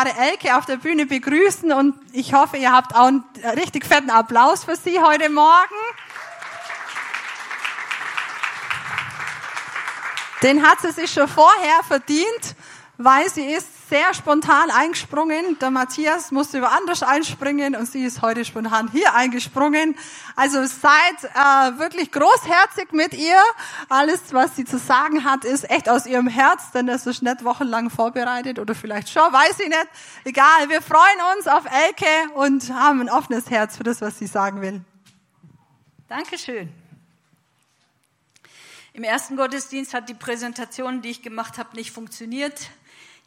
wunderbare Elke auf der Bühne begrüßen und ich hoffe, ihr habt auch einen richtig fetten Applaus für sie heute Morgen. Den hat sie sich schon vorher verdient, weil sie ist sehr spontan eingesprungen. Der Matthias musste über anders einspringen und sie ist heute spontan hier eingesprungen. Also seid äh, wirklich großherzig mit ihr. Alles, was sie zu sagen hat, ist echt aus ihrem Herz, denn das ist nicht wochenlang vorbereitet oder vielleicht schon, weiß ich nicht. Egal, wir freuen uns auf Elke und haben ein offenes Herz für das, was sie sagen will. Dankeschön. Im ersten Gottesdienst hat die Präsentation, die ich gemacht habe, nicht funktioniert.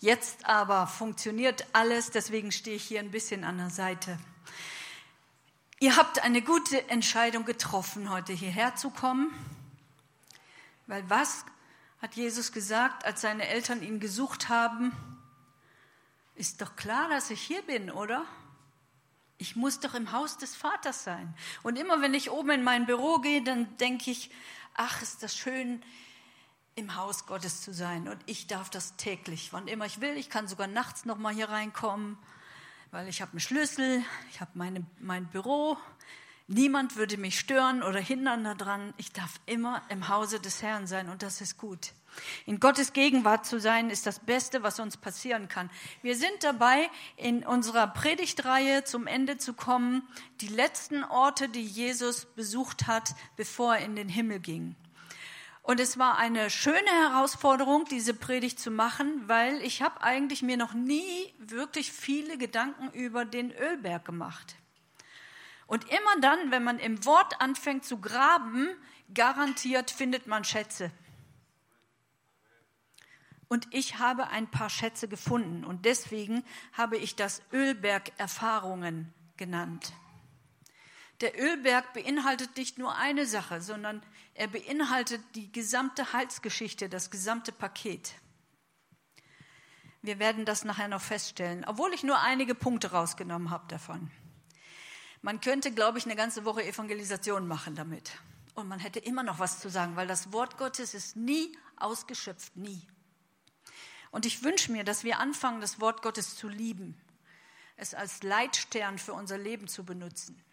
Jetzt aber funktioniert alles, deswegen stehe ich hier ein bisschen an der Seite. Ihr habt eine gute Entscheidung getroffen, heute hierher zu kommen, weil was hat Jesus gesagt, als seine Eltern ihn gesucht haben? Ist doch klar, dass ich hier bin, oder? Ich muss doch im Haus des Vaters sein. Und immer wenn ich oben in mein Büro gehe, dann denke ich, ach, ist das schön, im Haus Gottes zu sein. Und ich darf das täglich, wann immer ich will. Ich kann sogar nachts noch mal hier reinkommen, weil ich habe einen Schlüssel, ich habe mein Büro. Niemand würde mich stören oder hindern daran. Ich darf immer im Hause des Herrn sein und das ist gut. In Gottes Gegenwart zu sein, ist das Beste, was uns passieren kann. Wir sind dabei, in unserer Predigtreihe zum Ende zu kommen, die letzten Orte, die Jesus besucht hat, bevor er in den Himmel ging. Und es war eine schöne Herausforderung, diese Predigt zu machen, weil ich habe eigentlich mir noch nie wirklich viele Gedanken über den Ölberg gemacht. Und immer dann, wenn man im Wort anfängt zu graben, garantiert findet man Schätze. Und ich habe ein paar Schätze gefunden und deswegen habe ich das Ölberg Erfahrungen genannt. Der Ölberg beinhaltet nicht nur eine Sache, sondern er beinhaltet die gesamte Heilsgeschichte, das gesamte Paket. Wir werden das nachher noch feststellen, obwohl ich nur einige Punkte rausgenommen habe davon. Man könnte, glaube ich, eine ganze Woche Evangelisation machen damit. Und man hätte immer noch was zu sagen, weil das Wort Gottes ist nie ausgeschöpft, nie. Und ich wünsche mir, dass wir anfangen, das Wort Gottes zu lieben, es als Leitstern für unser Leben zu benutzen.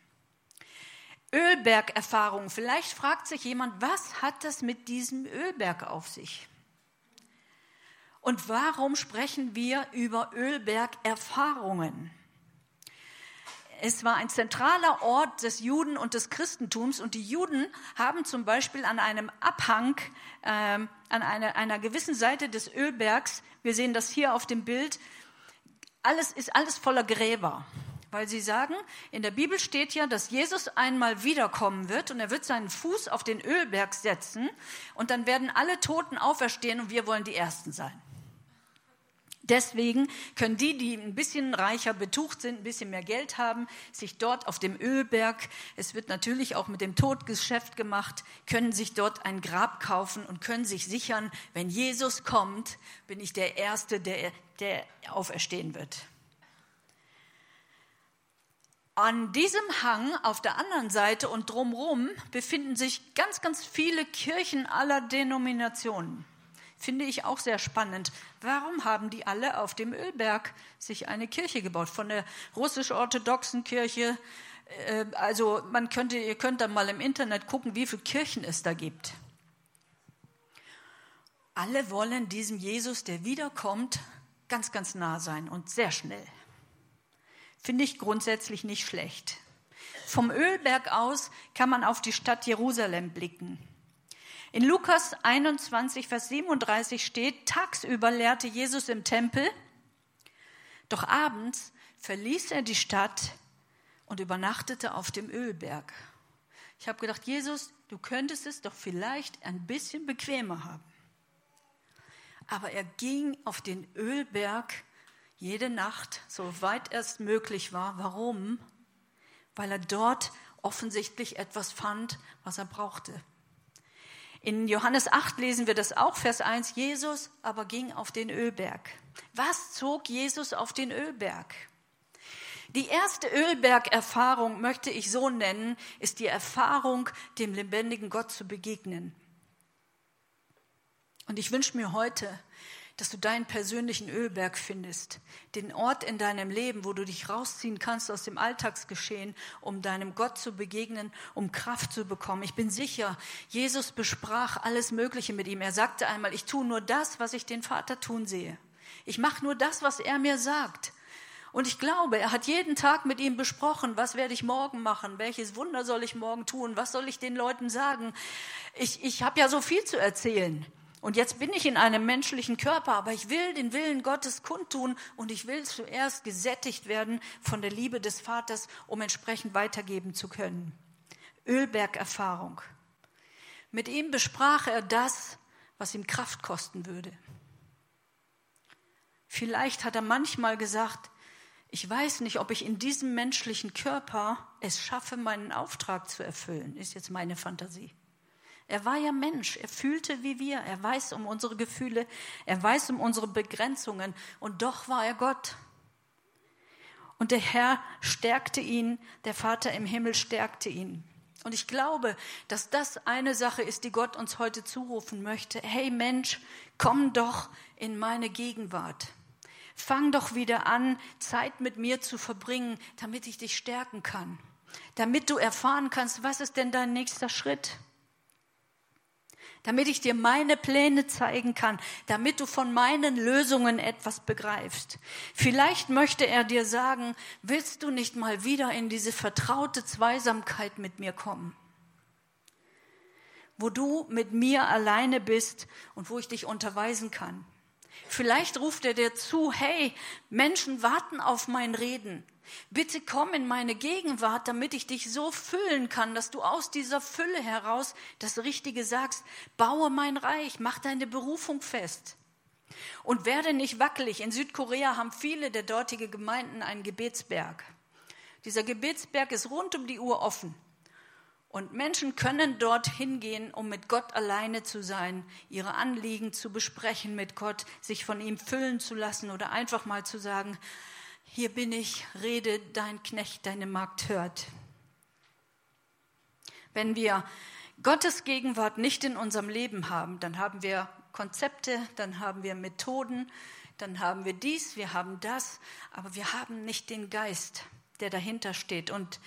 Ölbergerfahrung. Vielleicht fragt sich jemand, was hat das mit diesem Ölberg auf sich? Und warum sprechen wir über Ölbergerfahrungen? Es war ein zentraler Ort des Juden und des Christentums und die Juden haben zum Beispiel an einem Abhang, äh, an einer, einer gewissen Seite des Ölbergs, wir sehen das hier auf dem Bild, alles ist alles voller Gräber. Weil sie sagen, in der Bibel steht ja, dass Jesus einmal wiederkommen wird und er wird seinen Fuß auf den Ölberg setzen und dann werden alle Toten auferstehen und wir wollen die Ersten sein. Deswegen können die, die ein bisschen reicher betucht sind, ein bisschen mehr Geld haben, sich dort auf dem Ölberg, es wird natürlich auch mit dem Todgeschäft gemacht, können sich dort ein Grab kaufen und können sich sichern, wenn Jesus kommt, bin ich der Erste, der, der auferstehen wird. An diesem Hang auf der anderen Seite und drumherum befinden sich ganz, ganz viele Kirchen aller Denominationen. Finde ich auch sehr spannend. Warum haben die alle auf dem Ölberg sich eine Kirche gebaut? Von der russisch-orthodoxen Kirche. Äh, also man könnte, ihr könnt dann mal im Internet gucken, wie viele Kirchen es da gibt. Alle wollen diesem Jesus, der wiederkommt, ganz, ganz nah sein und sehr schnell finde ich grundsätzlich nicht schlecht. Vom Ölberg aus kann man auf die Stadt Jerusalem blicken. In Lukas 21, Vers 37 steht, tagsüber lehrte Jesus im Tempel, doch abends verließ er die Stadt und übernachtete auf dem Ölberg. Ich habe gedacht, Jesus, du könntest es doch vielleicht ein bisschen bequemer haben. Aber er ging auf den Ölberg jede Nacht, soweit es möglich war. Warum? Weil er dort offensichtlich etwas fand, was er brauchte. In Johannes 8 lesen wir das auch, Vers 1. Jesus aber ging auf den Ölberg. Was zog Jesus auf den Ölberg? Die erste Ölbergerfahrung möchte ich so nennen, ist die Erfahrung, dem lebendigen Gott zu begegnen. Und ich wünsche mir heute, dass du deinen persönlichen Ölberg findest, den Ort in deinem Leben, wo du dich rausziehen kannst aus dem Alltagsgeschehen, um deinem Gott zu begegnen, um Kraft zu bekommen. Ich bin sicher, Jesus besprach alles Mögliche mit ihm. Er sagte einmal, ich tue nur das, was ich den Vater tun sehe. Ich mache nur das, was er mir sagt. Und ich glaube, er hat jeden Tag mit ihm besprochen, was werde ich morgen machen, welches Wunder soll ich morgen tun, was soll ich den Leuten sagen. Ich, ich habe ja so viel zu erzählen. Und jetzt bin ich in einem menschlichen Körper, aber ich will den Willen Gottes kundtun und ich will zuerst gesättigt werden von der Liebe des Vaters, um entsprechend weitergeben zu können. Ölbergerfahrung. Mit ihm besprach er das, was ihm Kraft kosten würde. Vielleicht hat er manchmal gesagt, ich weiß nicht, ob ich in diesem menschlichen Körper es schaffe, meinen Auftrag zu erfüllen, ist jetzt meine Fantasie. Er war ja Mensch, er fühlte wie wir, er weiß um unsere Gefühle, er weiß um unsere Begrenzungen und doch war er Gott. Und der Herr stärkte ihn, der Vater im Himmel stärkte ihn. Und ich glaube, dass das eine Sache ist, die Gott uns heute zurufen möchte. Hey Mensch, komm doch in meine Gegenwart. Fang doch wieder an, Zeit mit mir zu verbringen, damit ich dich stärken kann. Damit du erfahren kannst, was ist denn dein nächster Schritt? Damit ich dir meine Pläne zeigen kann, damit du von meinen Lösungen etwas begreifst. Vielleicht möchte er dir sagen, willst du nicht mal wieder in diese vertraute Zweisamkeit mit mir kommen? Wo du mit mir alleine bist und wo ich dich unterweisen kann. Vielleicht ruft er dir zu, hey, Menschen warten auf mein Reden. Bitte komm in meine Gegenwart, damit ich dich so füllen kann, dass du aus dieser Fülle heraus das Richtige sagst. Baue mein Reich, mach deine Berufung fest. Und werde nicht wackelig. In Südkorea haben viele der dortigen Gemeinden einen Gebetsberg. Dieser Gebetsberg ist rund um die Uhr offen. Und Menschen können dort hingehen, um mit Gott alleine zu sein, ihre Anliegen zu besprechen mit Gott, sich von ihm füllen zu lassen oder einfach mal zu sagen, hier bin ich, rede, dein Knecht, deine Magd hört. Wenn wir Gottes Gegenwart nicht in unserem Leben haben, dann haben wir Konzepte, dann haben wir Methoden, dann haben wir dies, wir haben das, aber wir haben nicht den Geist, der dahinter steht. Und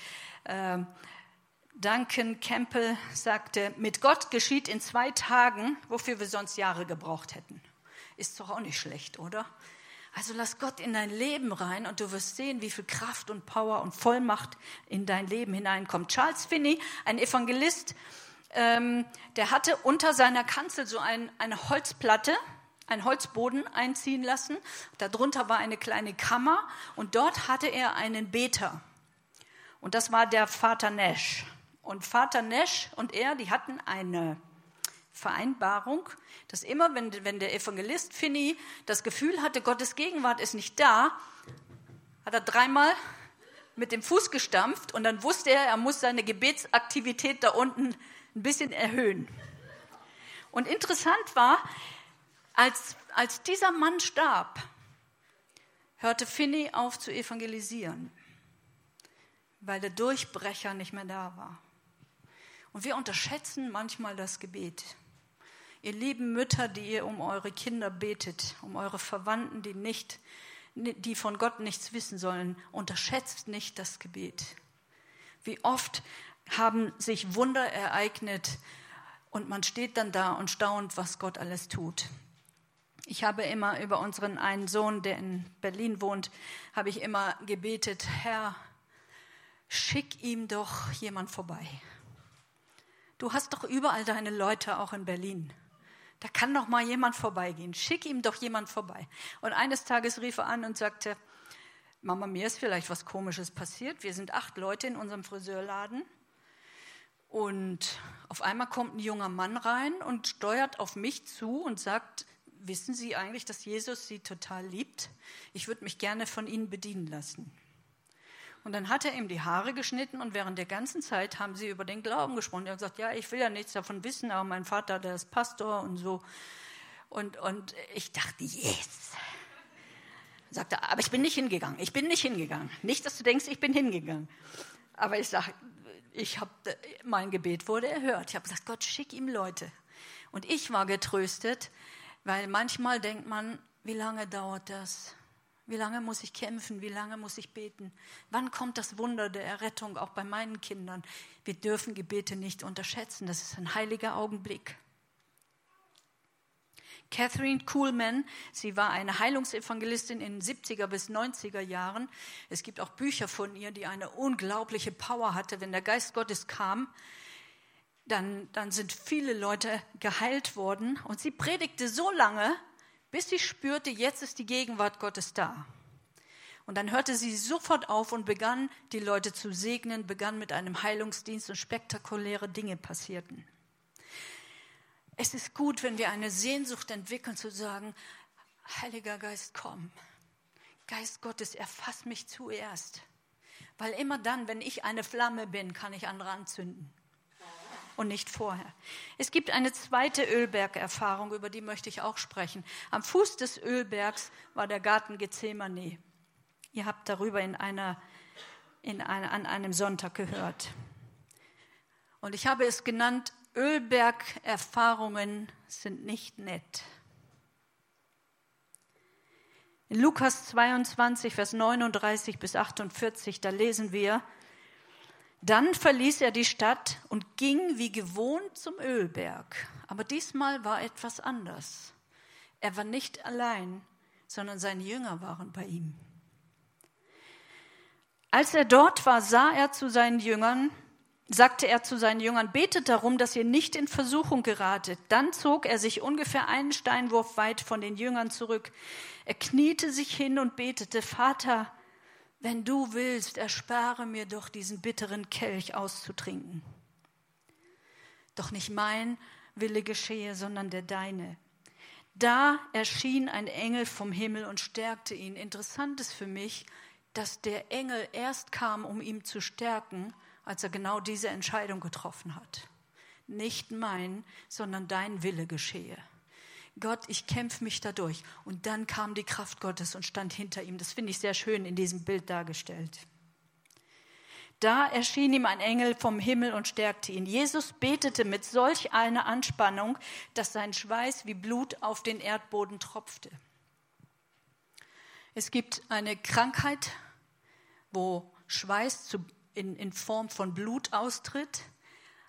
äh, Duncan Campbell sagte, mit Gott geschieht in zwei Tagen, wofür wir sonst Jahre gebraucht hätten. Ist doch auch nicht schlecht, oder? Also lass Gott in dein Leben rein und du wirst sehen, wie viel Kraft und Power und Vollmacht in dein Leben hineinkommt. Charles Finney, ein Evangelist, ähm, der hatte unter seiner Kanzel so ein, eine Holzplatte, einen Holzboden einziehen lassen. Darunter war eine kleine Kammer und dort hatte er einen Beter. Und das war der Vater Nash. Und Vater Nash und er, die hatten eine Vereinbarung, dass immer, wenn, wenn der Evangelist Finney das Gefühl hatte, Gottes Gegenwart ist nicht da, hat er dreimal mit dem Fuß gestampft und dann wusste er, er muss seine Gebetsaktivität da unten ein bisschen erhöhen. Und interessant war, als, als dieser Mann starb, hörte Finney auf zu evangelisieren, weil der Durchbrecher nicht mehr da war. Und wir unterschätzen manchmal das Gebet. Ihr lieben Mütter, die ihr um eure Kinder betet, um eure Verwandten, die nicht, die von Gott nichts wissen sollen, unterschätzt nicht das Gebet. Wie oft haben sich Wunder ereignet und man steht dann da und staunt, was Gott alles tut. Ich habe immer über unseren einen Sohn, der in Berlin wohnt, habe ich immer gebetet, Herr, schick ihm doch jemand vorbei. Du hast doch überall deine Leute, auch in Berlin. Da kann doch mal jemand vorbeigehen. Schick ihm doch jemand vorbei. Und eines Tages rief er an und sagte, Mama, mir ist vielleicht was Komisches passiert. Wir sind acht Leute in unserem Friseurladen. Und auf einmal kommt ein junger Mann rein und steuert auf mich zu und sagt, wissen Sie eigentlich, dass Jesus Sie total liebt? Ich würde mich gerne von Ihnen bedienen lassen. Und dann hat er ihm die Haare geschnitten und während der ganzen Zeit haben sie über den Glauben gesprochen. Er hat gesagt, ja, ich will ja nichts davon wissen, aber mein Vater, der ist Pastor und so. Und, und ich dachte, yes. Sagte, aber ich bin nicht hingegangen. Ich bin nicht hingegangen. Nicht, dass du denkst, ich bin hingegangen. Aber ich sage, ich habe, mein Gebet wurde erhört. Ich habe gesagt, Gott, schick ihm Leute. Und ich war getröstet, Weil manchmal denkt man, wie lange dauert das? Wie lange muss ich kämpfen? Wie lange muss ich beten? Wann kommt das Wunder der Errettung auch bei meinen Kindern? Wir dürfen Gebete nicht unterschätzen. Das ist ein heiliger Augenblick. Catherine Kuhlman, sie war eine Heilungsevangelistin in den 70er bis 90er Jahren. Es gibt auch Bücher von ihr, die eine unglaubliche Power hatte. Wenn der Geist Gottes kam, dann, dann sind viele Leute geheilt worden. Und sie predigte so lange, bis sie spürte, jetzt ist die Gegenwart Gottes da. Und dann hörte sie sofort auf und begann, die Leute zu segnen, begann mit einem Heilungsdienst und spektakuläre Dinge passierten. Es ist gut, wenn wir eine Sehnsucht entwickeln, zu sagen, Heiliger Geist, komm. Geist Gottes, erfass mich zuerst. Weil immer dann, wenn ich eine Flamme bin, kann ich andere anzünden und nicht vorher. Es gibt eine zweite Ölbergerfahrung, über die möchte ich auch sprechen. Am Fuß des Ölbergs war der Garten Gethsemane. Ihr habt darüber in einer, in einer, an einem Sonntag gehört. Und ich habe es genannt, Ölbergerfahrungen sind nicht nett. In Lukas 22, Vers 39 bis 48, da lesen wir, dann verließ er die Stadt und ging wie gewohnt zum Ölberg. Aber diesmal war etwas anders. Er war nicht allein, sondern seine Jünger waren bei ihm. Als er dort war, sah er zu seinen Jüngern, sagte er zu seinen Jüngern, betet darum, dass ihr nicht in Versuchung geratet. Dann zog er sich ungefähr einen Steinwurf weit von den Jüngern zurück. Er kniete sich hin und betete, Vater, wenn du willst, erspare mir doch diesen bitteren Kelch auszutrinken. Doch nicht mein Wille geschehe, sondern der deine. Da erschien ein Engel vom Himmel und stärkte ihn. Interessant ist für mich, dass der Engel erst kam, um ihn zu stärken, als er genau diese Entscheidung getroffen hat. Nicht mein, sondern dein Wille geschehe. Gott, ich kämpfe mich dadurch. Und dann kam die Kraft Gottes und stand hinter ihm. Das finde ich sehr schön in diesem Bild dargestellt. Da erschien ihm ein Engel vom Himmel und stärkte ihn. Jesus betete mit solch einer Anspannung, dass sein Schweiß wie Blut auf den Erdboden tropfte. Es gibt eine Krankheit, wo Schweiß zu, in, in Form von Blut austritt,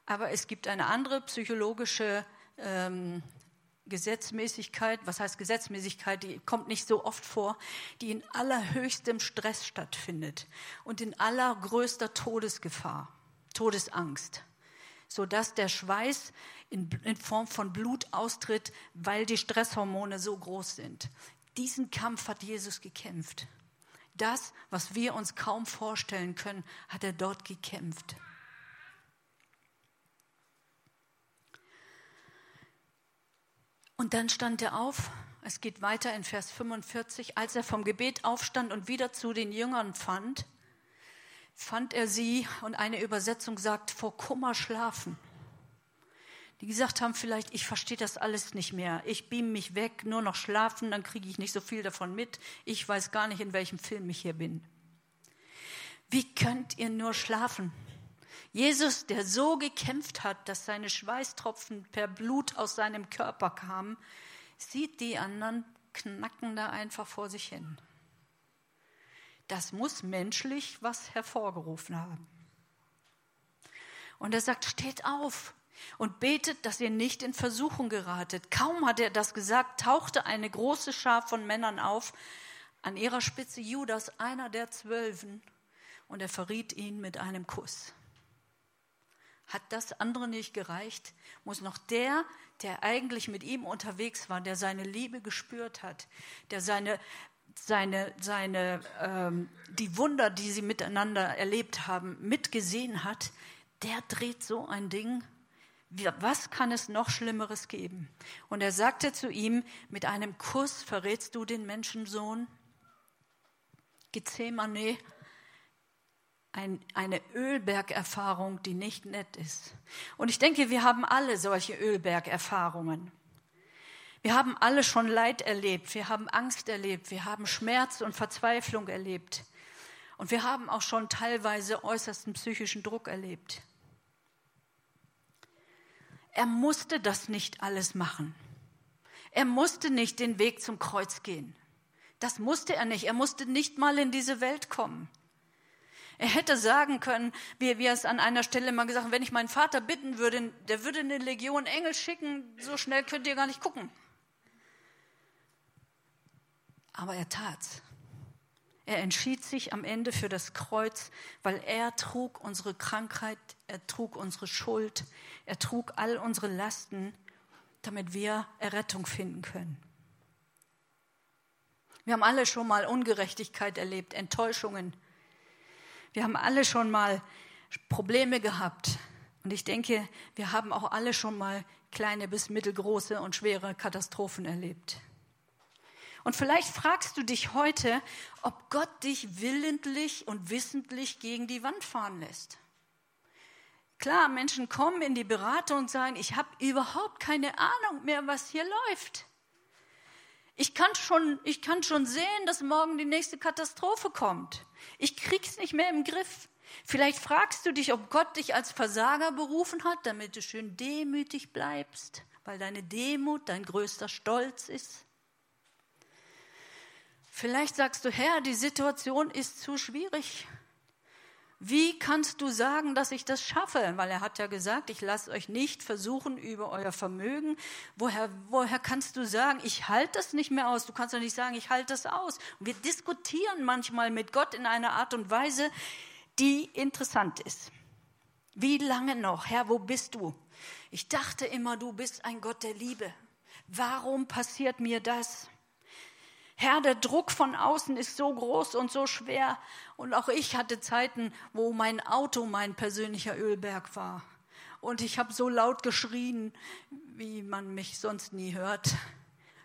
aber es gibt eine andere psychologische ähm, Gesetzmäßigkeit, was heißt Gesetzmäßigkeit, die kommt nicht so oft vor, die in allerhöchstem Stress stattfindet und in allergrößter Todesgefahr, Todesangst, sodass der Schweiß in, in Form von Blut austritt, weil die Stresshormone so groß sind. Diesen Kampf hat Jesus gekämpft. Das, was wir uns kaum vorstellen können, hat er dort gekämpft. Und dann stand er auf. Es geht weiter in Vers 45. Als er vom Gebet aufstand und wieder zu den Jüngern fand, fand er sie, und eine Übersetzung sagt, vor Kummer schlafen. Die gesagt haben, vielleicht, ich verstehe das alles nicht mehr. Ich beam mich weg, nur noch schlafen, dann kriege ich nicht so viel davon mit. Ich weiß gar nicht, in welchem Film ich hier bin. Wie könnt ihr nur schlafen? Jesus, der so gekämpft hat, dass seine Schweißtropfen per Blut aus seinem Körper kamen, sieht die anderen knacken da einfach vor sich hin. Das muss menschlich was hervorgerufen haben. Und er sagt, steht auf und betet, dass ihr nicht in Versuchung geratet. Kaum hat er das gesagt, tauchte eine große Schar von Männern auf, an ihrer Spitze Judas, einer der Zwölfen, und er verriet ihn mit einem Kuss. Hat das andere nicht gereicht? Muss noch der, der eigentlich mit ihm unterwegs war, der seine Liebe gespürt hat, der seine, seine, seine, ähm, die Wunder, die sie miteinander erlebt haben, mitgesehen hat, der dreht so ein Ding. Was kann es noch Schlimmeres geben? Und er sagte zu ihm, mit einem Kuss verrätst du den Menschensohn? Gethsemane ein, eine Ölbergerfahrung, die nicht nett ist. Und ich denke, wir haben alle solche Ölbergerfahrungen. Wir haben alle schon Leid erlebt, wir haben Angst erlebt, wir haben Schmerz und Verzweiflung erlebt. Und wir haben auch schon teilweise äußersten psychischen Druck erlebt. Er musste das nicht alles machen. Er musste nicht den Weg zum Kreuz gehen. Das musste er nicht. Er musste nicht mal in diese Welt kommen. Er hätte sagen können, wie wir es an einer Stelle mal gesagt haben, wenn ich meinen Vater bitten würde, der würde eine Legion Engel schicken, so schnell könnt ihr gar nicht gucken. Aber er tat's. Er entschied sich am Ende für das Kreuz, weil er trug unsere Krankheit, er trug unsere Schuld, er trug all unsere Lasten, damit wir Errettung finden können. Wir haben alle schon mal Ungerechtigkeit erlebt, Enttäuschungen, wir haben alle schon mal Probleme gehabt. Und ich denke, wir haben auch alle schon mal kleine bis mittelgroße und schwere Katastrophen erlebt. Und vielleicht fragst du dich heute, ob Gott dich willentlich und wissentlich gegen die Wand fahren lässt. Klar, Menschen kommen in die Beratung und sagen, ich habe überhaupt keine Ahnung mehr, was hier läuft. Ich kann schon, ich kann schon sehen, dass morgen die nächste Katastrophe kommt. Ich krieg's nicht mehr im Griff. Vielleicht fragst du dich, ob Gott dich als Versager berufen hat, damit du schön demütig bleibst, weil deine Demut dein größter Stolz ist. Vielleicht sagst du, Herr, die Situation ist zu schwierig. Wie kannst du sagen, dass ich das schaffe? Weil er hat ja gesagt, ich lasse euch nicht versuchen über euer Vermögen. Woher, woher kannst du sagen, ich halte das nicht mehr aus? Du kannst doch nicht sagen, ich halte das aus. Und wir diskutieren manchmal mit Gott in einer Art und Weise, die interessant ist. Wie lange noch? Herr, wo bist du? Ich dachte immer, du bist ein Gott der Liebe. Warum passiert mir das? Herr, der Druck von außen ist so groß und so schwer. Und auch ich hatte Zeiten, wo mein Auto mein persönlicher Ölberg war. Und ich habe so laut geschrien, wie man mich sonst nie hört.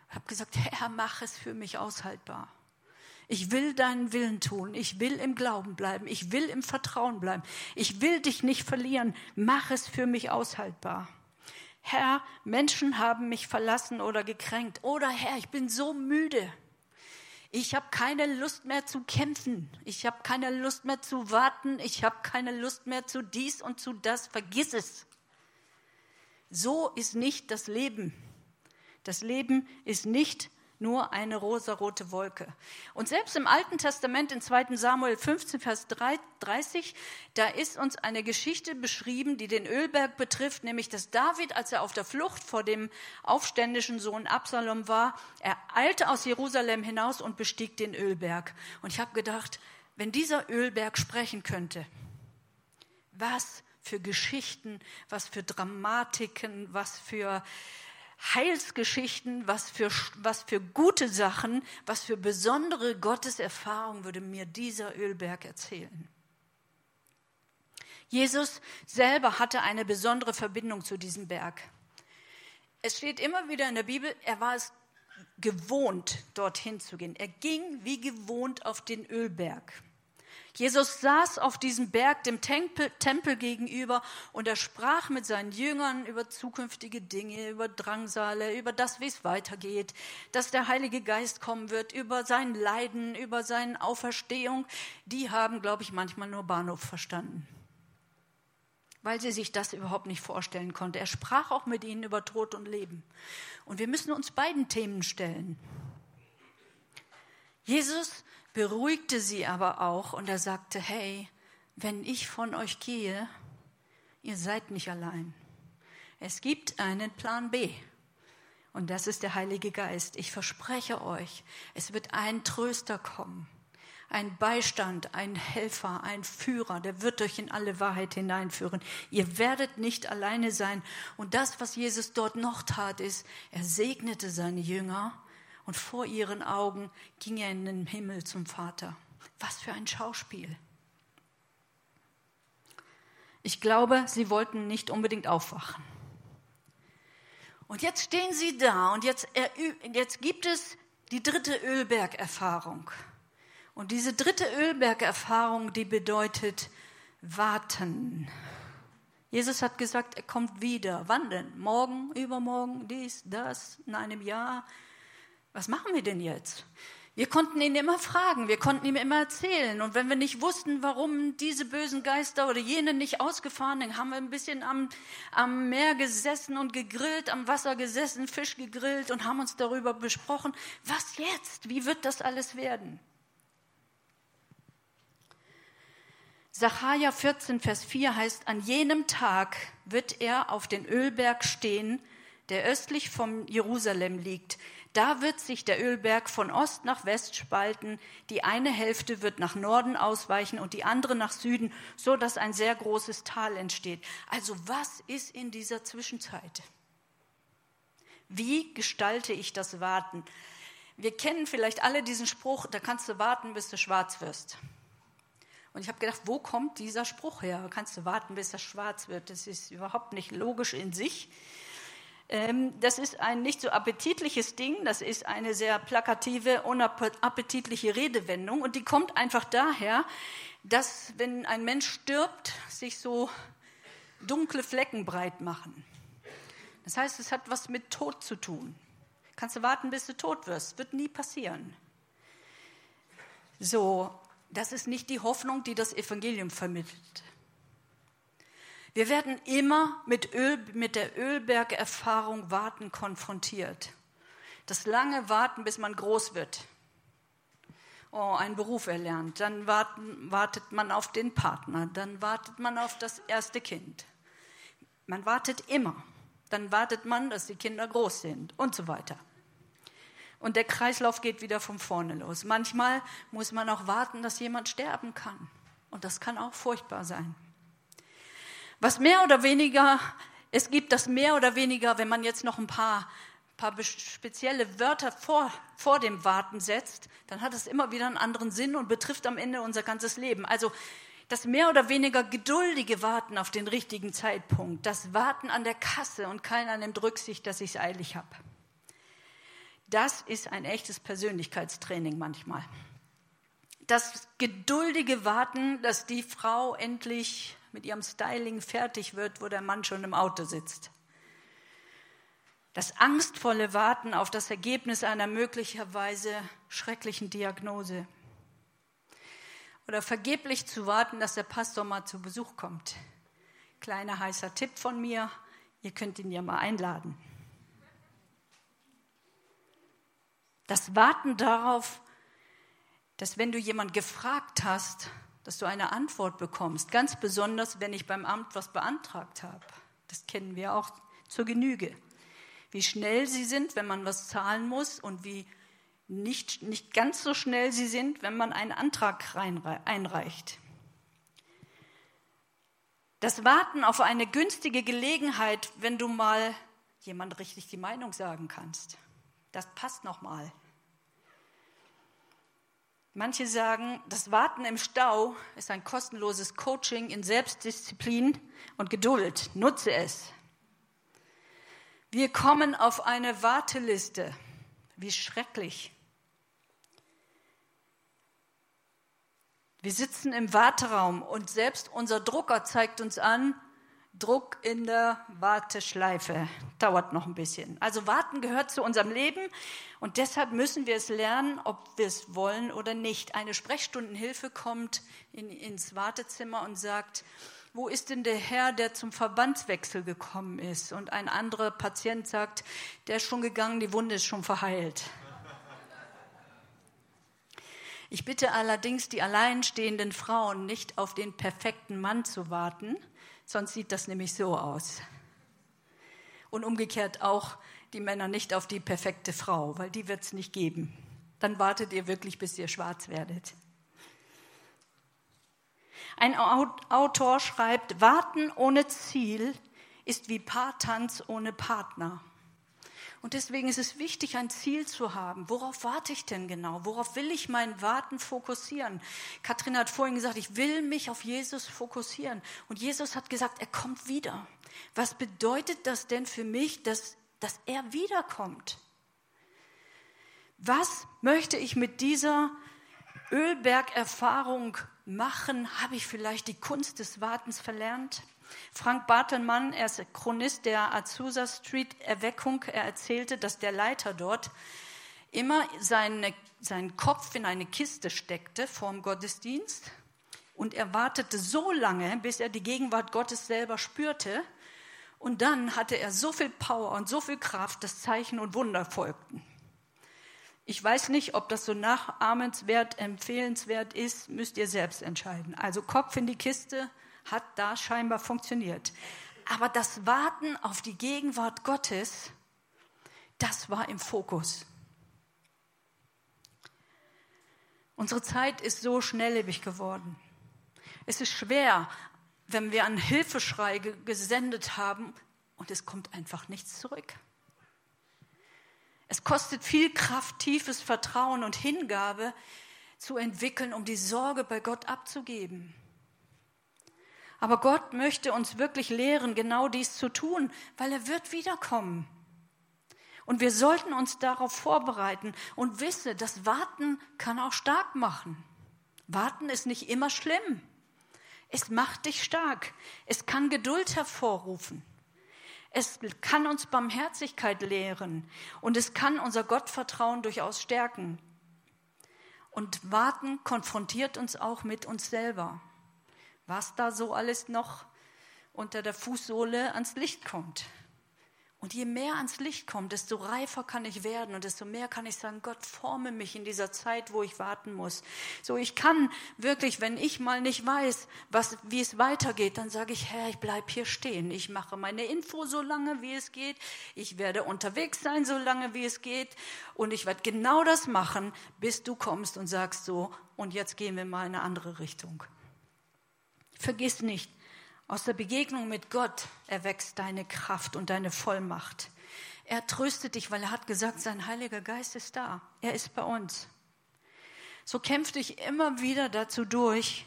Ich habe gesagt, Herr, mach es für mich aushaltbar. Ich will deinen Willen tun. Ich will im Glauben bleiben. Ich will im Vertrauen bleiben. Ich will dich nicht verlieren. Mach es für mich aushaltbar. Herr, Menschen haben mich verlassen oder gekränkt. Oder Herr, ich bin so müde. Ich habe keine Lust mehr zu kämpfen. Ich habe keine Lust mehr zu warten. Ich habe keine Lust mehr zu dies und zu das. Vergiss es. So ist nicht das Leben. Das Leben ist nicht nur eine rosarote Wolke. Und selbst im Alten Testament in 2 Samuel 15, Vers 30, da ist uns eine Geschichte beschrieben, die den Ölberg betrifft, nämlich dass David, als er auf der Flucht vor dem aufständischen Sohn Absalom war, er eilte aus Jerusalem hinaus und bestieg den Ölberg. Und ich habe gedacht, wenn dieser Ölberg sprechen könnte, was für Geschichten, was für Dramatiken, was für Heilsgeschichten, was für, was für gute Sachen, was für besondere Gotteserfahrungen würde mir dieser Ölberg erzählen. Jesus selber hatte eine besondere Verbindung zu diesem Berg. Es steht immer wieder in der Bibel, er war es gewohnt, dorthin zu gehen. Er ging wie gewohnt auf den Ölberg. Jesus saß auf diesem Berg dem Tempel, Tempel, gegenüber und er sprach mit seinen Jüngern über zukünftige Dinge, über Drangsale, über das, wie es weitergeht, dass der Heilige Geist kommen wird, über sein Leiden, über seine Auferstehung. Die haben, glaube ich, manchmal nur Bahnhof verstanden, weil sie sich das überhaupt nicht vorstellen konnten. Er sprach auch mit ihnen über Tod und Leben. Und wir müssen uns beiden Themen stellen. Jesus beruhigte sie aber auch und er sagte, hey, wenn ich von euch gehe, ihr seid nicht allein. Es gibt einen Plan B. Und das ist der Heilige Geist. Ich verspreche euch, es wird ein Tröster kommen, ein Beistand, ein Helfer, ein Führer, der wird euch in alle Wahrheit hineinführen. Ihr werdet nicht alleine sein. Und das, was Jesus dort noch tat, ist, er segnete seine Jünger und vor ihren Augen ging er in den Himmel zum Vater. Was für ein Schauspiel. Ich glaube, sie wollten nicht unbedingt aufwachen. Und jetzt stehen sie da und jetzt, jetzt gibt es die dritte Ölbergerfahrung. Und diese dritte Ölbergerfahrung, die bedeutet warten. Jesus hat gesagt, er kommt wieder. Wann denn? Morgen, übermorgen, dies, das, in einem Jahr, was machen wir denn jetzt? Wir konnten ihn immer fragen, wir konnten ihm immer erzählen. Und wenn wir nicht wussten, warum diese bösen Geister oder jene nicht ausgefahren, dann haben wir ein bisschen am, am Meer gesessen und gegrillt, am Wasser gesessen, Fisch gegrillt und haben uns darüber besprochen, was jetzt? Wie wird das alles werden? Sacharja 14, Vers 4 heißt, an jenem Tag wird er auf den Ölberg stehen, der östlich vom Jerusalem liegt da wird sich der Ölberg von Ost nach West spalten. Die eine Hälfte wird nach Norden ausweichen und die andere nach Süden, so dass ein sehr großes Tal entsteht. Also was ist in dieser Zwischenzeit? Wie gestalte ich das Warten? Wir kennen vielleicht alle diesen Spruch, da kannst du warten, bis du schwarz wirst. Und ich habe gedacht, wo kommt dieser Spruch her? Kannst du warten, bis er schwarz wird? Das ist überhaupt nicht logisch in sich. Ähm, das ist ein nicht so appetitliches Ding, das ist eine sehr plakative, unappetitliche Redewendung und die kommt einfach daher, dass wenn ein Mensch stirbt, sich so dunkle Flecken breit machen. Das heißt, es hat was mit Tod zu tun. Kannst du warten, bis du tot wirst? Wird nie passieren. So, das ist nicht die Hoffnung, die das Evangelium vermittelt. Wir werden immer mit, Öl, mit der Ölbergerfahrung Warten konfrontiert. Das lange Warten, bis man groß wird. Oh, einen Beruf erlernt. Dann warten, wartet man auf den Partner. Dann wartet man auf das erste Kind. Man wartet immer. Dann wartet man, dass die Kinder groß sind und so weiter. Und der Kreislauf geht wieder von vorne los. Manchmal muss man auch warten, dass jemand sterben kann. Und das kann auch furchtbar sein. Was mehr oder weniger, es gibt das mehr oder weniger, wenn man jetzt noch ein paar, paar spezielle Wörter vor, vor dem Warten setzt, dann hat es immer wieder einen anderen Sinn und betrifft am Ende unser ganzes Leben. Also das mehr oder weniger geduldige Warten auf den richtigen Zeitpunkt, das Warten an der Kasse und keiner nimmt Rücksicht, dass ich es eilig habe. Das ist ein echtes Persönlichkeitstraining manchmal. Das geduldige Warten, dass die Frau endlich mit ihrem Styling fertig wird, wo der Mann schon im Auto sitzt. Das angstvolle Warten auf das Ergebnis einer möglicherweise schrecklichen Diagnose. Oder vergeblich zu warten, dass der Pastor mal zu Besuch kommt. Kleiner heißer Tipp von mir, ihr könnt ihn ja mal einladen. Das Warten darauf, dass wenn du jemand gefragt hast, dass du eine Antwort bekommst. Ganz besonders, wenn ich beim Amt was beantragt habe. Das kennen wir auch zur Genüge. Wie schnell sie sind, wenn man was zahlen muss und wie nicht, nicht ganz so schnell sie sind, wenn man einen Antrag einreicht. Das Warten auf eine günstige Gelegenheit, wenn du mal jemand richtig die Meinung sagen kannst. Das passt noch mal. Manche sagen, das Warten im Stau ist ein kostenloses Coaching in Selbstdisziplin und Geduld. Nutze es. Wir kommen auf eine Warteliste. Wie schrecklich. Wir sitzen im Warteraum und selbst unser Drucker zeigt uns an, Druck in der Warteschleife. Dauert noch ein bisschen. Also warten gehört zu unserem Leben und deshalb müssen wir es lernen, ob wir es wollen oder nicht. Eine Sprechstundenhilfe kommt in, ins Wartezimmer und sagt, wo ist denn der Herr, der zum Verbandswechsel gekommen ist? Und ein anderer Patient sagt, der ist schon gegangen, die Wunde ist schon verheilt. Ich bitte allerdings die alleinstehenden Frauen nicht auf den perfekten Mann zu warten, Sonst sieht das nämlich so aus. Und umgekehrt auch die Männer nicht auf die perfekte Frau, weil die wird es nicht geben. Dann wartet ihr wirklich, bis ihr schwarz werdet. Ein Autor schreibt, Warten ohne Ziel ist wie Paartanz ohne Partner. Und deswegen ist es wichtig, ein Ziel zu haben. Worauf warte ich denn genau? Worauf will ich mein Warten fokussieren? Kathrin hat vorhin gesagt, ich will mich auf Jesus fokussieren. Und Jesus hat gesagt, er kommt wieder. Was bedeutet das denn für mich, dass, dass er wiederkommt? Was möchte ich mit dieser Ölbergerfahrung machen? Habe ich vielleicht die Kunst des Wartens verlernt? Frank Bartelmann, er ist Chronist der Azusa Street Erweckung, er erzählte, dass der Leiter dort immer seine, seinen Kopf in eine Kiste steckte vorm Gottesdienst und er wartete so lange, bis er die Gegenwart Gottes selber spürte. Und dann hatte er so viel Power und so viel Kraft, dass Zeichen und Wunder folgten. Ich weiß nicht, ob das so nachahmenswert, empfehlenswert ist, müsst ihr selbst entscheiden. Also Kopf in die Kiste hat da scheinbar funktioniert. Aber das Warten auf die Gegenwart Gottes, das war im Fokus. Unsere Zeit ist so schnelllebig geworden. Es ist schwer, wenn wir einen Hilfeschrei gesendet haben und es kommt einfach nichts zurück. Es kostet viel Kraft, tiefes Vertrauen und Hingabe zu entwickeln, um die Sorge bei Gott abzugeben. Aber Gott möchte uns wirklich lehren, genau dies zu tun, weil er wird wiederkommen. Und wir sollten uns darauf vorbereiten und wissen, das Warten kann auch stark machen. Warten ist nicht immer schlimm. Es macht dich stark. Es kann Geduld hervorrufen. Es kann uns Barmherzigkeit lehren und es kann unser Gottvertrauen durchaus stärken. Und Warten konfrontiert uns auch mit uns selber, was da so alles noch unter der Fußsohle ans Licht kommt. Und je mehr ans Licht kommt, desto reifer kann ich werden und desto mehr kann ich sagen, Gott forme mich in dieser Zeit, wo ich warten muss. So, ich kann wirklich, wenn ich mal nicht weiß, was, wie es weitergeht, dann sage ich, Herr, ich bleib hier stehen. Ich mache meine Info so lange, wie es geht. Ich werde unterwegs sein, so lange, wie es geht. Und ich werde genau das machen, bis du kommst und sagst so, und jetzt gehen wir mal in eine andere Richtung. Vergiss nicht, aus der Begegnung mit Gott erwächst deine Kraft und deine Vollmacht. Er tröstet dich, weil er hat gesagt, sein Heiliger Geist ist da. Er ist bei uns. So kämpf dich immer wieder dazu durch,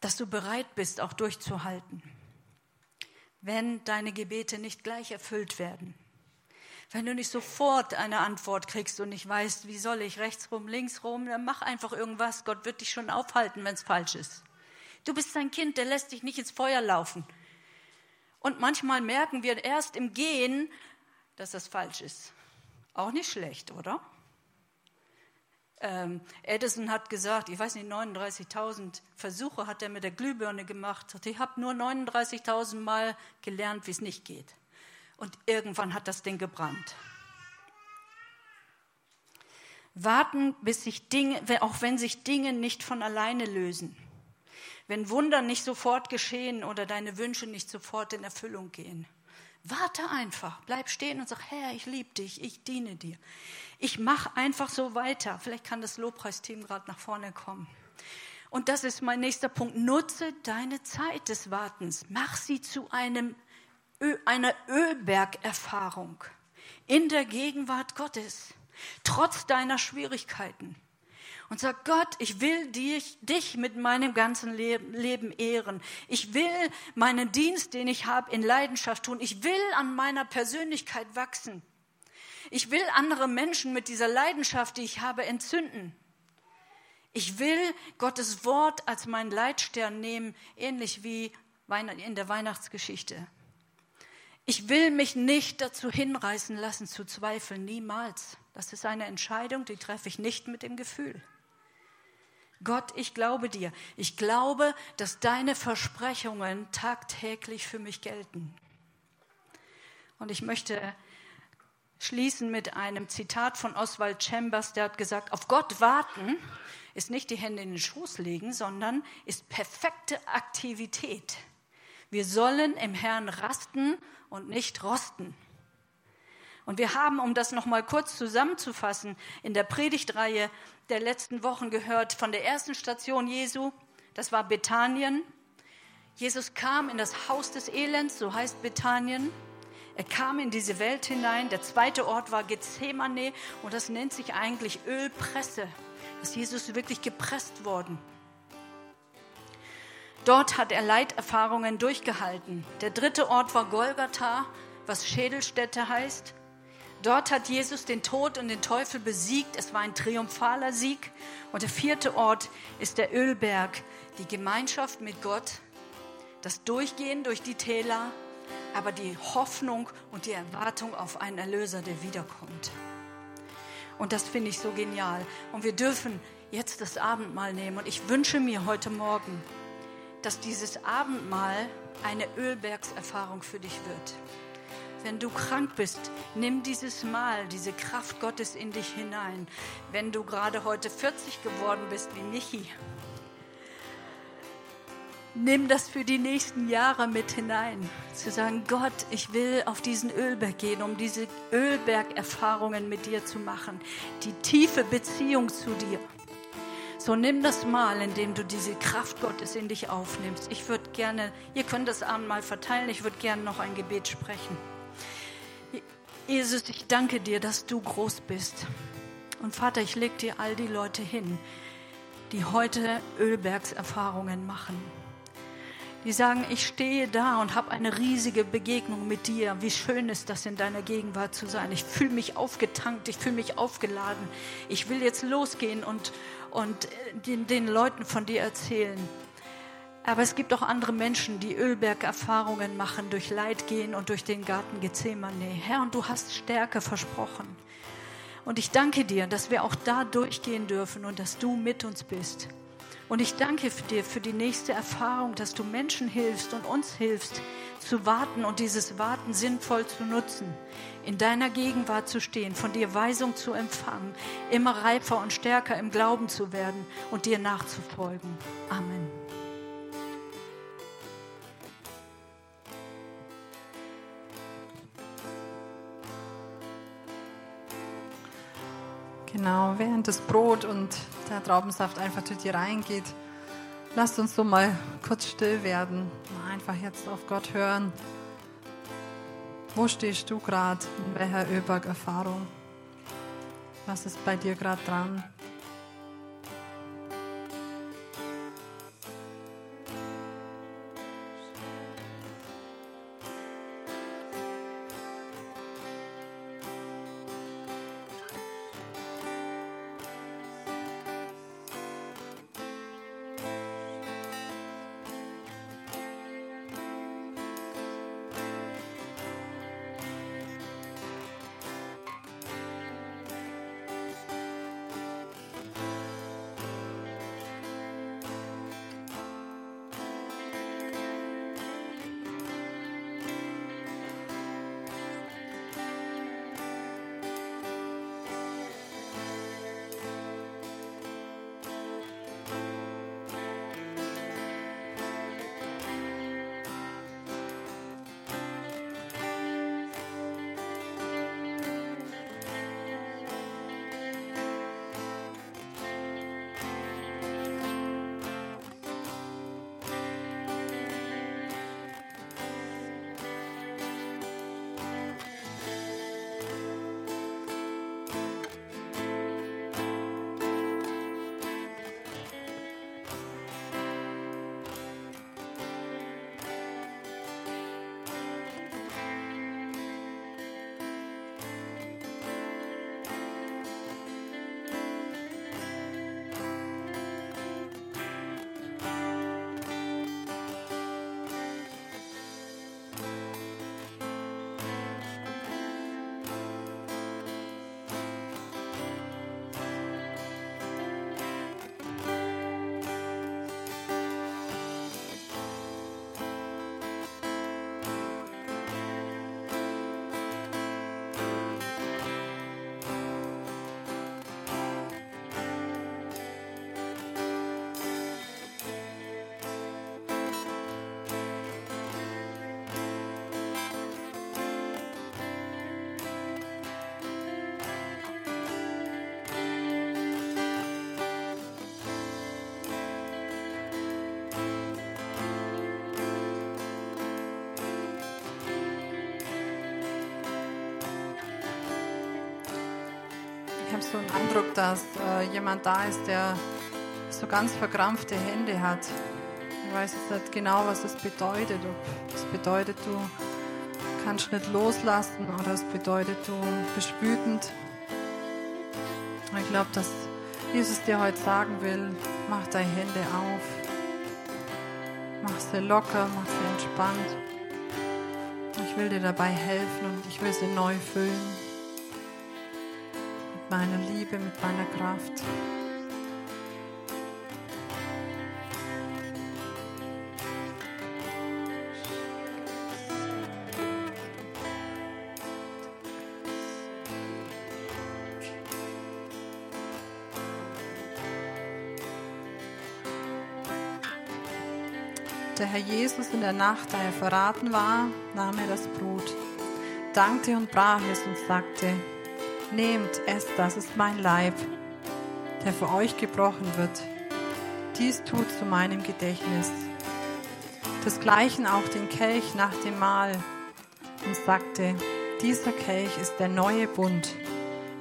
dass du bereit bist, auch durchzuhalten, wenn deine Gebete nicht gleich erfüllt werden. Wenn du nicht sofort eine Antwort kriegst und nicht weißt, wie soll ich, rechts rum, links rum, dann mach einfach irgendwas. Gott wird dich schon aufhalten, wenn es falsch ist. Du bist sein Kind, der lässt dich nicht ins Feuer laufen. Und manchmal merken wir erst im Gehen, dass das falsch ist. Auch nicht schlecht, oder? Ähm, Edison hat gesagt, ich weiß nicht, 39.000 Versuche hat er mit der Glühbirne gemacht. Ich habe nur 39.000 Mal gelernt, wie es nicht geht. Und irgendwann hat das Ding gebrannt. Warten, bis sich Dinge, auch wenn sich Dinge nicht von alleine lösen. Wenn Wunder nicht sofort geschehen oder deine Wünsche nicht sofort in Erfüllung gehen. Warte einfach, bleib stehen und sag, Herr, ich liebe dich, ich diene dir. Ich mache einfach so weiter. Vielleicht kann das Lobpreisteam gerade nach vorne kommen. Und das ist mein nächster Punkt. Nutze deine Zeit des Wartens. Mach sie zu einem, einer Ölbergerfahrung in der Gegenwart Gottes, trotz deiner Schwierigkeiten und sag, Gott, ich will dich, dich mit meinem ganzen Leben, Leben ehren. Ich will meinen Dienst, den ich habe, in Leidenschaft tun. Ich will an meiner Persönlichkeit wachsen. Ich will andere Menschen mit dieser Leidenschaft, die ich habe, entzünden. Ich will Gottes Wort als meinen Leitstern nehmen, ähnlich wie in der Weihnachtsgeschichte. Ich will mich nicht dazu hinreißen lassen zu zweifeln, niemals. Das ist eine Entscheidung, die treffe ich nicht mit dem Gefühl. Gott, ich glaube dir. Ich glaube, dass deine Versprechungen tagtäglich für mich gelten. Und ich möchte schließen mit einem Zitat von Oswald Chambers, der hat gesagt, auf Gott warten ist nicht die Hände in den Schoß legen, sondern ist perfekte Aktivität. Wir sollen im Herrn rasten und nicht rosten. Und wir haben, um das nochmal kurz zusammenzufassen, in der Predigtreihe der letzten Wochen gehört von der ersten Station Jesu. Das war Bethanien. Jesus kam in das Haus des Elends, so heißt Bethanien. Er kam in diese Welt hinein. Der zweite Ort war Gethsemane und das nennt sich eigentlich Ölpresse. Das ist Jesus wirklich gepresst worden. Dort hat er Leiterfahrungen durchgehalten. Der dritte Ort war Golgatha, was Schädelstätte heißt. Dort hat Jesus den Tod und den Teufel besiegt. Es war ein triumphaler Sieg. Und der vierte Ort ist der Ölberg, die Gemeinschaft mit Gott, das Durchgehen durch die Täler, aber die Hoffnung und die Erwartung auf einen Erlöser, der wiederkommt. Und das finde ich so genial. Und wir dürfen jetzt das Abendmahl nehmen. Und ich wünsche mir heute Morgen, dass dieses Abendmahl eine Ölbergserfahrung für dich wird. Wenn du krank bist, nimm dieses Mal, diese Kraft Gottes in dich hinein. Wenn du gerade heute 40 geworden bist wie Michi, nimm das für die nächsten Jahre mit hinein. Zu sagen, Gott, ich will auf diesen Ölberg gehen, um diese Ölbergerfahrungen mit dir zu machen. Die tiefe Beziehung zu dir. So nimm das mal, indem du diese Kraft Gottes in dich aufnimmst. Ich würde gerne, ihr könnt das Abend mal verteilen, ich würde gerne noch ein Gebet sprechen. Jesus, ich danke dir, dass du groß bist. Und Vater, ich lege dir all die Leute hin, die heute Ölbergserfahrungen machen. Die sagen, ich stehe da und habe eine riesige Begegnung mit dir. Wie schön ist das, in deiner Gegenwart zu sein. Ich fühle mich aufgetankt, ich fühle mich aufgeladen. Ich will jetzt losgehen und, und den, den Leuten von dir erzählen. Aber es gibt auch andere Menschen, die Ölberg-Erfahrungen machen, durch Leid gehen und durch den Garten Gethsemane. Herr, und du hast Stärke versprochen. Und ich danke dir, dass wir auch da durchgehen dürfen und dass du mit uns bist. Und ich danke dir für die nächste Erfahrung, dass du Menschen hilfst und uns hilfst, zu warten und dieses Warten sinnvoll zu nutzen, in deiner Gegenwart zu stehen, von dir Weisung zu empfangen, immer reifer und stärker im Glauben zu werden und dir nachzufolgen. Amen. Genau, während das Brot und der Traubensaft einfach durch dir reingeht, lasst uns so mal kurz still werden. Einfach jetzt auf Gott hören. Wo stehst du gerade? In welcher Ölberg-Erfahrung? Was ist bei dir gerade dran? So einen Eindruck, dass äh, jemand da ist, der so ganz verkrampfte Hände hat. Ich weiß jetzt nicht genau, was das bedeutet. Ob das bedeutet, du kannst nicht loslassen oder es bedeutet, du bist wütend. Ich glaube, dass Jesus dir heute sagen will, mach deine Hände auf. Mach sie locker, mach sie entspannt. Ich will dir dabei helfen und ich will sie neu füllen meiner Liebe, mit meiner Kraft. Der Herr Jesus in der Nacht, da er verraten war, nahm er das Brot, dankte und brach es und sagte, Nehmt, esst, das ist mein Leib, der für euch gebrochen wird. Dies tut zu meinem Gedächtnis. Desgleichen auch den Kelch nach dem Mahl und sagte, dieser Kelch ist der neue Bund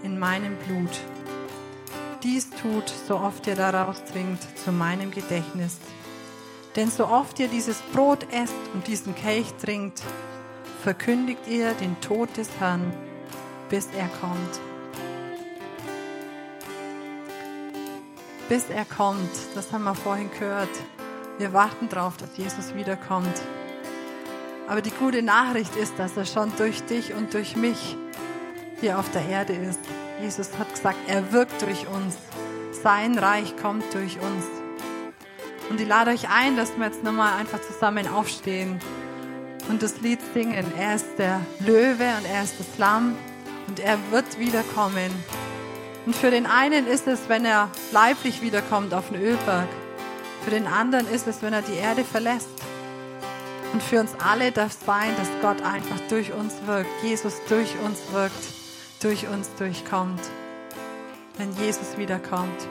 in meinem Blut. Dies tut, so oft ihr daraus trinkt, zu meinem Gedächtnis. Denn so oft ihr dieses Brot esst und diesen Kelch trinkt, verkündigt ihr den Tod des Herrn, bis er kommt. Bis er kommt, das haben wir vorhin gehört. Wir warten darauf, dass Jesus wiederkommt. Aber die gute Nachricht ist, dass er schon durch dich und durch mich hier auf der Erde ist. Jesus hat gesagt, er wirkt durch uns. Sein Reich kommt durch uns. Und ich lade euch ein, dass wir jetzt nochmal einfach zusammen aufstehen und das Lied singen. Er ist der Löwe und er ist das Lamm und er wird wiederkommen. Und für den einen ist es, wenn er leiblich wiederkommt auf den Ölberg. Für den anderen ist es, wenn er die Erde verlässt. Und für uns alle darf es sein, dass Gott einfach durch uns wirkt, Jesus durch uns wirkt, durch uns durchkommt, wenn Jesus wiederkommt.